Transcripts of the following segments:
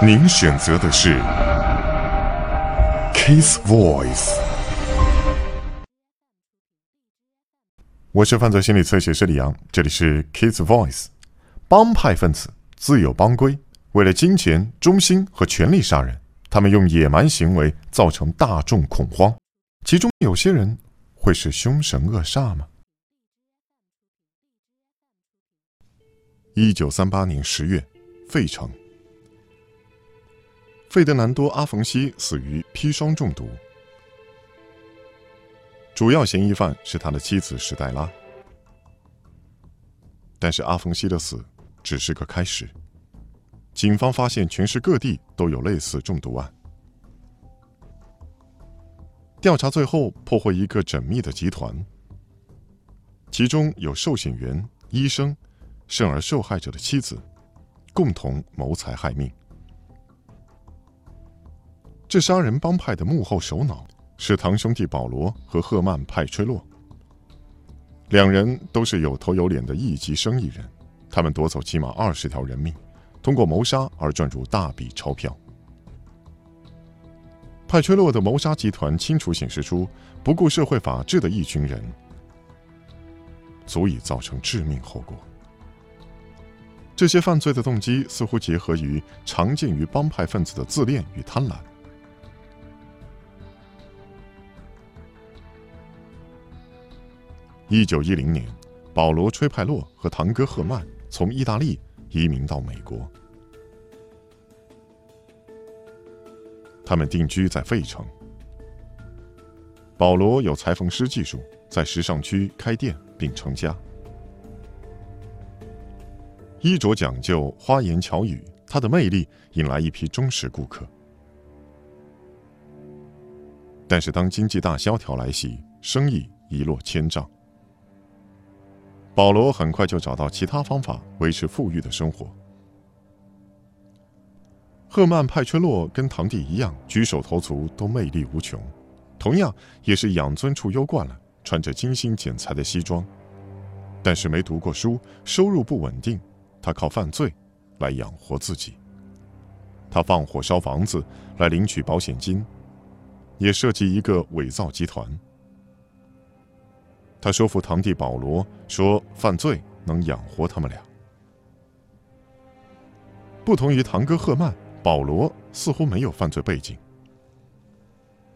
您选择的是 Kiss Voice。我是犯罪心理测写师李阳，这里是 Kiss Voice。帮派分子自有帮规，为了金钱、忠心和权力杀人，他们用野蛮行为造成大众恐慌。其中有些人会是凶神恶煞吗？一九三八年十月，费城。费德南多·阿冯西死于砒霜中毒，主要嫌疑犯是他的妻子史黛拉。但是阿冯西的死只是个开始，警方发现全市各地都有类似中毒案。调查最后破获一个缜密的集团，其中有寿险员、医生，甚而受害者的妻子，共同谋财害命。这杀人帮派的幕后首脑是堂兄弟保罗和赫曼·派吹洛。两人都是有头有脸的一级生意人，他们夺走起码二十条人命，通过谋杀而赚入大笔钞票。派吹洛的谋杀集团清楚显示出不顾社会法治的一群人，足以造成致命后果。这些犯罪的动机似乎结合于常见于帮派分子的自恋与贪婪。一九一零年，保罗·吹派洛和堂哥赫曼从意大利移民到美国。他们定居在费城。保罗有裁缝师技术，在时尚区开店并成家。衣着讲究，花言巧语，他的魅力引来一批忠实顾客。但是，当经济大萧条来袭，生意一落千丈。保罗很快就找到其他方法维持富裕的生活。赫曼·派崔洛跟堂弟一样，举手投足都魅力无穷，同样也是养尊处优惯了，穿着精心剪裁的西装，但是没读过书，收入不稳定，他靠犯罪来养活自己。他放火烧房子来领取保险金，也设计一个伪造集团。他说服堂弟保罗说：“犯罪能养活他们俩。”不同于堂哥赫曼，保罗似乎没有犯罪背景。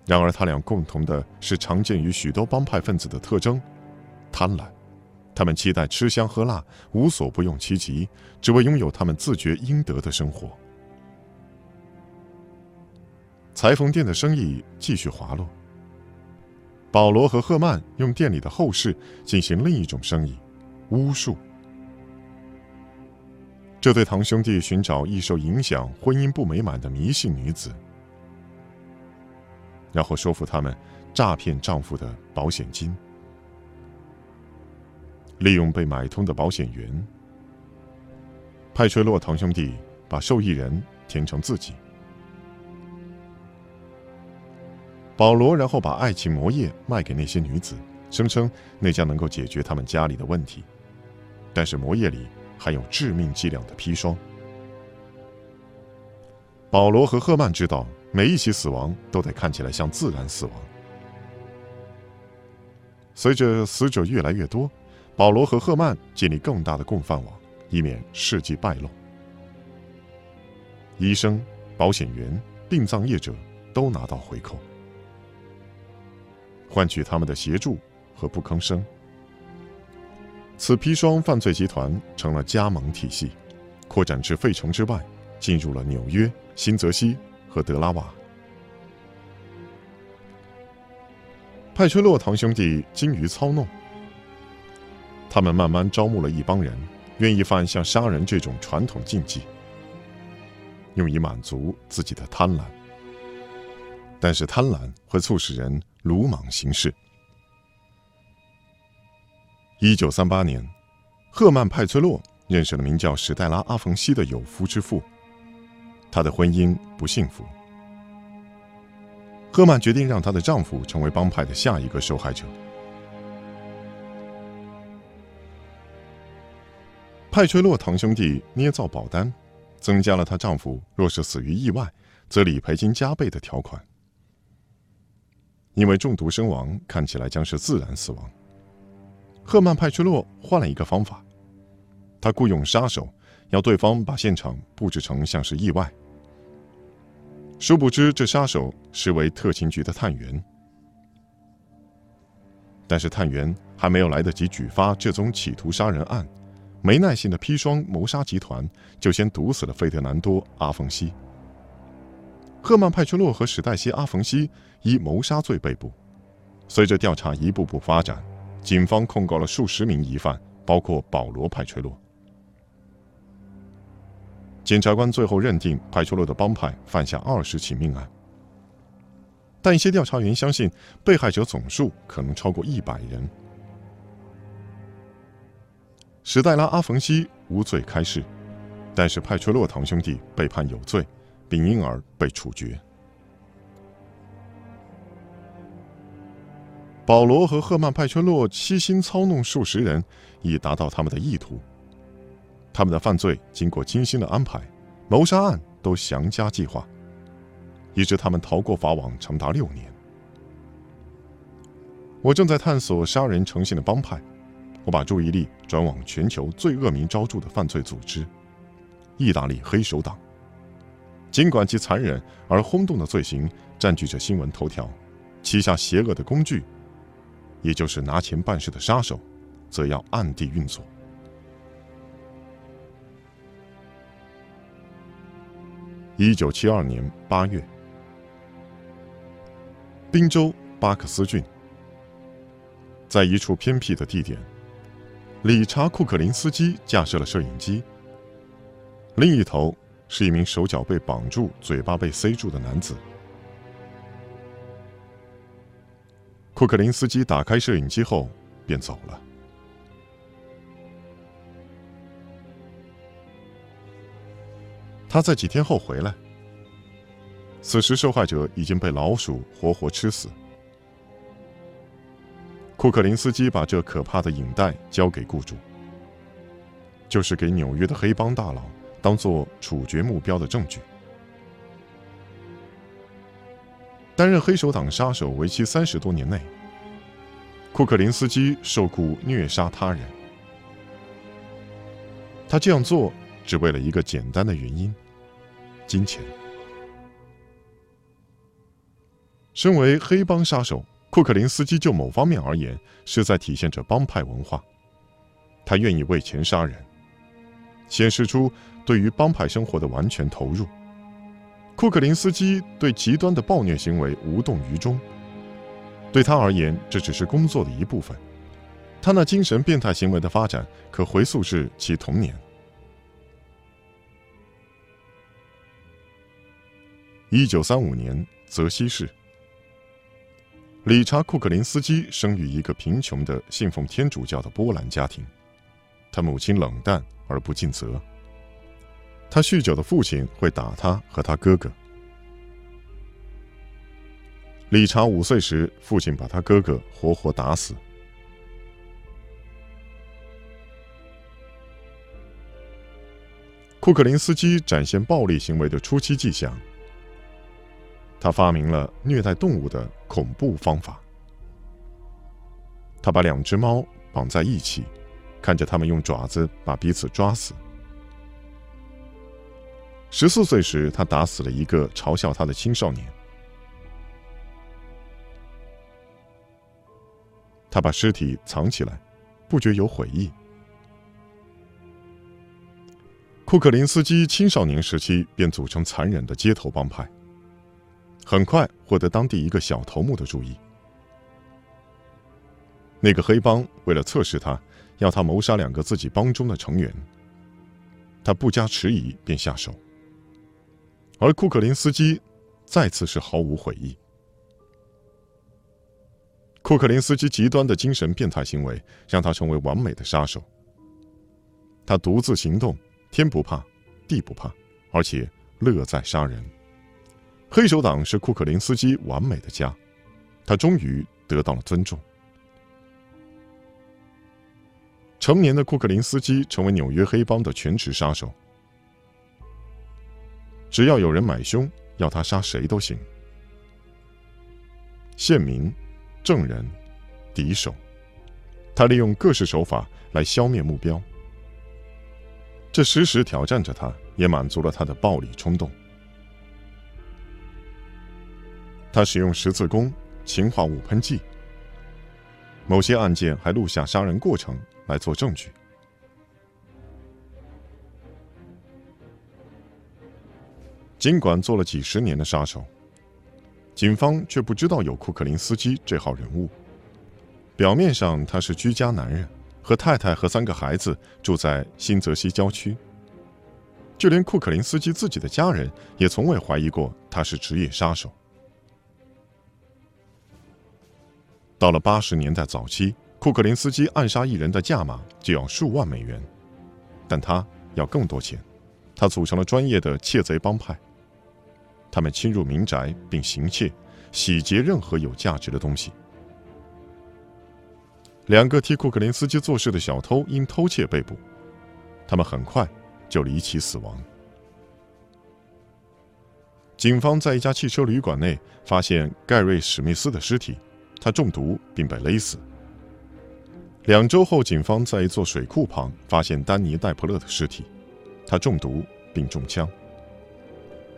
然而，他俩共同的是常见于许多帮派分子的特征——贪婪。他们期待吃香喝辣，无所不用其极，只为拥有他们自觉应得的生活。裁缝店的生意继续滑落。保罗和赫曼用店里的后事进行另一种生意——巫术。这对堂兄弟寻找易受影响、婚姻不美满的迷信女子，然后说服他们诈骗丈夫的保险金，利用被买通的保险员派吹洛堂兄弟把受益人填成自己。保罗然后把爱情魔液卖给那些女子，声称那将能够解决他们家里的问题。但是魔液里含有致命剂量的砒霜。保罗和赫曼知道，每一起死亡都得看起来像自然死亡。随着死者越来越多，保罗和赫曼建立更大的共犯网，以免事迹败露。医生、保险员、殡葬业者都拿到回扣。换取他们的协助和不吭声。此砒霜犯罪集团成了加盟体系，扩展至费城之外，进入了纽约、新泽西和德拉瓦。派崔洛堂兄弟精于操弄，他们慢慢招募了一帮人，愿意犯像杀人这种传统禁忌，用以满足自己的贪婪。但是贪婪会促使人。鲁莽行事。一九三八年，赫曼·派崔洛认识了名叫史黛拉·阿冯西的有夫之妇，她的婚姻不幸福。赫曼决定让她的丈夫成为帮派的下一个受害者。派崔洛堂兄弟捏造保单，增加了她丈夫若是死于意外，则理赔金加倍的条款。因为中毒身亡，看起来将是自然死亡。赫曼派屈洛换了一个方法，他雇佣杀手，要对方把现场布置成像是意外。殊不知，这杀手是为特勤局的探员。但是探员还没有来得及举发这宗企图杀人案，没耐性的砒霜谋杀集团就先毒死了费德南多·阿冯西。赫曼派屈洛和史黛西·阿冯西以谋杀罪被捕。随着调查一步步发展，警方控告了数十名疑犯，包括保罗·派崔洛。检察官最后认定派崔洛的帮派犯下二十起命案，但一些调查员相信被害者总数可能超过一百人。史黛拉·阿冯西无罪开释，但是派崔洛堂兄弟被判有罪。并因而被处决。保罗和赫曼派圈洛悉心操弄数十人，以达到他们的意图。他们的犯罪经过精心的安排，谋杀案都详加计划，以致他们逃过法网长达六年。我正在探索杀人成性的帮派，我把注意力转往全球最恶名昭著的犯罪组织——意大利黑手党。尽管其残忍而轰动的罪行占据着新闻头条，旗下邪恶的工具，也就是拿钱办事的杀手，则要暗地运作。一九七二年八月，宾州巴克斯郡，在一处偏僻的地点，理查·库克林斯基架设了摄影机，另一头。是一名手脚被绑住、嘴巴被塞住的男子。库克林斯基打开摄影机后便走了。他在几天后回来，此时受害者已经被老鼠活活吃死。库克林斯基把这可怕的影带交给雇主，就是给纽约的黑帮大佬。当做处决目标的证据。担任黑手党杀手为期三十多年内，库克林斯基受雇虐杀他人。他这样做只为了一个简单的原因：金钱。身为黑帮杀手，库克林斯基就某方面而言是在体现着帮派文化。他愿意为钱杀人，显示出。对于帮派生活的完全投入，库克林斯基对极端的暴虐行为无动于衷。对他而言，这只是工作的一部分。他那精神变态行为的发展可回溯至其童年。一九三五年，泽西市，理查·库克林斯基生于一个贫穷的信奉天主教的波兰家庭，他母亲冷淡而不尽责。他酗酒的父亲会打他和他哥哥。理查五岁时，父亲把他哥哥活活打死。库克林斯基展现暴力行为的初期迹象。他发明了虐待动物的恐怖方法。他把两只猫绑在一起，看着他们用爪子把彼此抓死。十四岁时，他打死了一个嘲笑他的青少年。他把尸体藏起来，不觉有悔意。库克林斯基青少年时期便组成残忍的街头帮派，很快获得当地一个小头目的注意。那个黑帮为了测试他，要他谋杀两个自己帮中的成员。他不加迟疑便下手。而库克林斯基再次是毫无悔意。库克林斯基极端的精神变态行为让他成为完美的杀手。他独自行动，天不怕，地不怕，而且乐在杀人。黑手党是库克林斯基完美的家，他终于得到了尊重。成年的库克林斯基成为纽约黑帮的全职杀手。只要有人买凶，要他杀谁都行。县民、证人、敌手，他利用各式手法来消灭目标。这时时挑战着他，也满足了他的暴力冲动。他使用十字弓、氰化物喷剂，某些案件还录下杀人过程来做证据。尽管做了几十年的杀手，警方却不知道有库克林斯基这号人物。表面上他是居家男人。和太太和三个孩子住在新泽西郊区。就连库克林斯基自己的家人也从未怀疑过他是职业杀手。到了八十年代早期，库克林斯基暗杀一人的价码就要数万美元，但他要更多钱。他组成了专业的窃贼帮派，他们侵入民宅并行窃，洗劫任何有价值的东西。两个替库克林斯基做事的小偷因偷窃被捕，他们很快就离奇死亡。警方在一家汽车旅馆内发现盖瑞·史密斯的尸体，他中毒并被勒死。两周后，警方在一座水库旁发现丹尼·戴普勒的尸体，他中毒并中枪。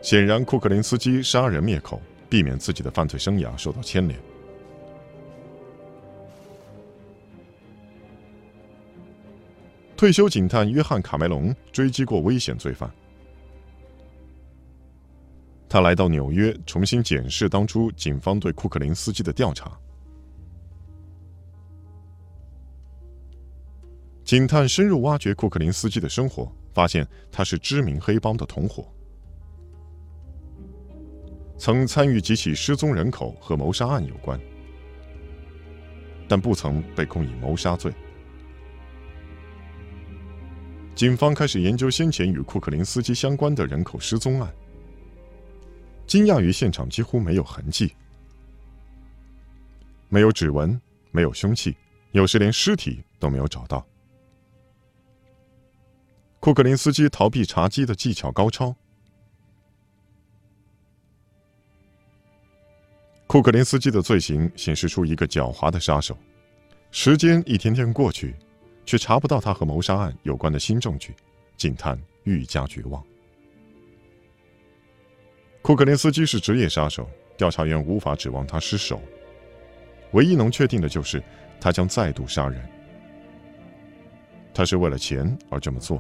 显然，库克林斯基杀人灭口，避免自己的犯罪生涯受到牵连。退休警探约翰·卡梅隆追击过危险罪犯。他来到纽约，重新检视当初警方对库克林斯基的调查。警探深入挖掘库克林斯基的生活，发现他是知名黑帮的同伙，曾参与几起失踪人口和谋杀案有关，但不曾被控以谋杀罪。警方开始研究先前与库克林斯基相关的人口失踪案，惊讶于现场几乎没有痕迹，没有指纹，没有凶器，有时连尸体都没有找到。库克林斯基逃避查缉的技巧高超。库克林斯基的罪行显示出一个狡猾的杀手。时间一天天过去。却查不到他和谋杀案有关的新证据，警探愈加绝望。库克林斯基是职业杀手，调查员无法指望他失手。唯一能确定的就是，他将再度杀人。他是为了钱而这么做。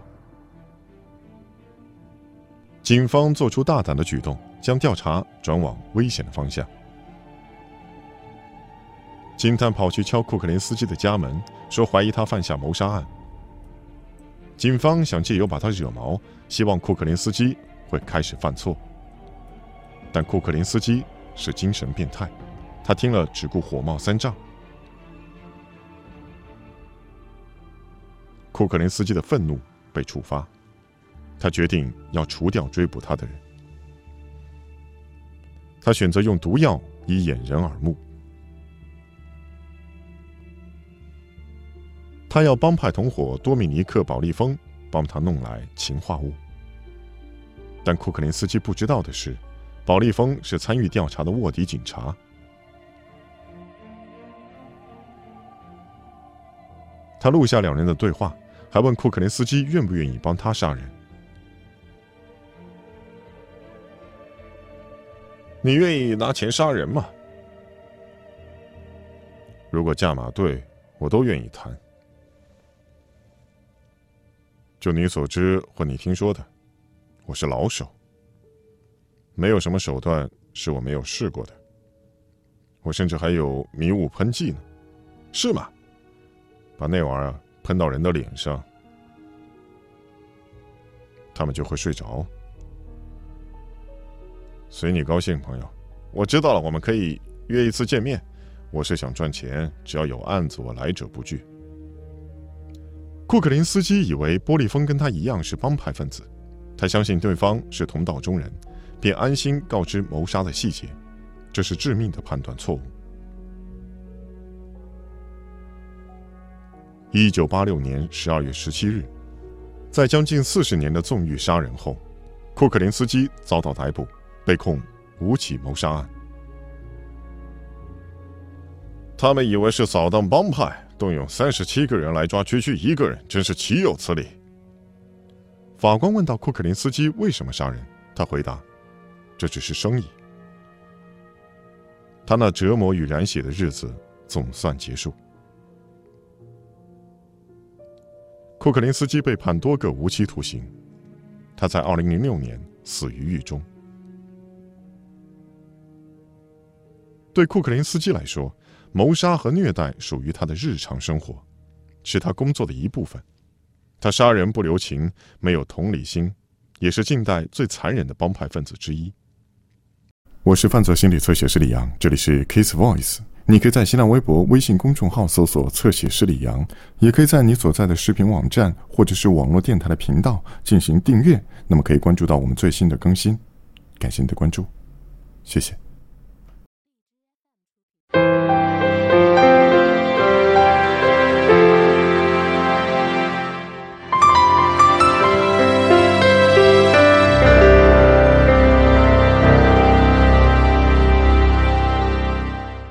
警方做出大胆的举动，将调查转往危险的方向。警探跑去敲库克林斯基的家门，说怀疑他犯下谋杀案。警方想借由把他惹毛，希望库克林斯基会开始犯错。但库克林斯基是精神变态，他听了只顾火冒三丈。库克林斯基的愤怒被触发，他决定要除掉追捕他的人。他选择用毒药以掩人耳目。他要帮派同伙多米尼克·保利峰帮他弄来氰化物，但库克林斯基不知道的是，保利峰是参与调查的卧底警察。他录下两人的对话，还问库克林斯基愿不愿意帮他杀人。你愿意拿钱杀人吗？如果价码对，我都愿意谈。就你所知或你听说的，我是老手。没有什么手段是我没有试过的。我甚至还有迷雾喷剂呢，是吗？把那玩意儿喷到人的脸上，他们就会睡着。随你高兴，朋友。我知道了，我们可以约一次见面。我是想赚钱，只要有案子，我来者不拒。库克林斯基以为波利峰跟他一样是帮派分子，他相信对方是同道中人，便安心告知谋杀的细节。这是致命的判断错误。一九八六年十二月十七日，在将近四十年的纵欲杀人后，库克林斯基遭到逮捕，被控五起谋杀案。他们以为是扫荡帮派，动用三十七个人来抓区区一个人，真是岂有此理！法官问到库克林斯基为什么杀人，他回答：“这只是生意。”他那折磨与染血的日子总算结束。库克林斯基被判多个无期徒刑，他在二零零六年死于狱中。对库克林斯基来说，谋杀和虐待属于他的日常生活，是他工作的一部分。他杀人不留情，没有同理心，也是近代最残忍的帮派分子之一。我是犯罪心理测写师李阳，这里是 Kiss Voice。你可以在新浪微博、微信公众号搜索“侧写师李阳”，也可以在你所在的视频网站或者是网络电台的频道进行订阅，那么可以关注到我们最新的更新。感谢你的关注，谢谢。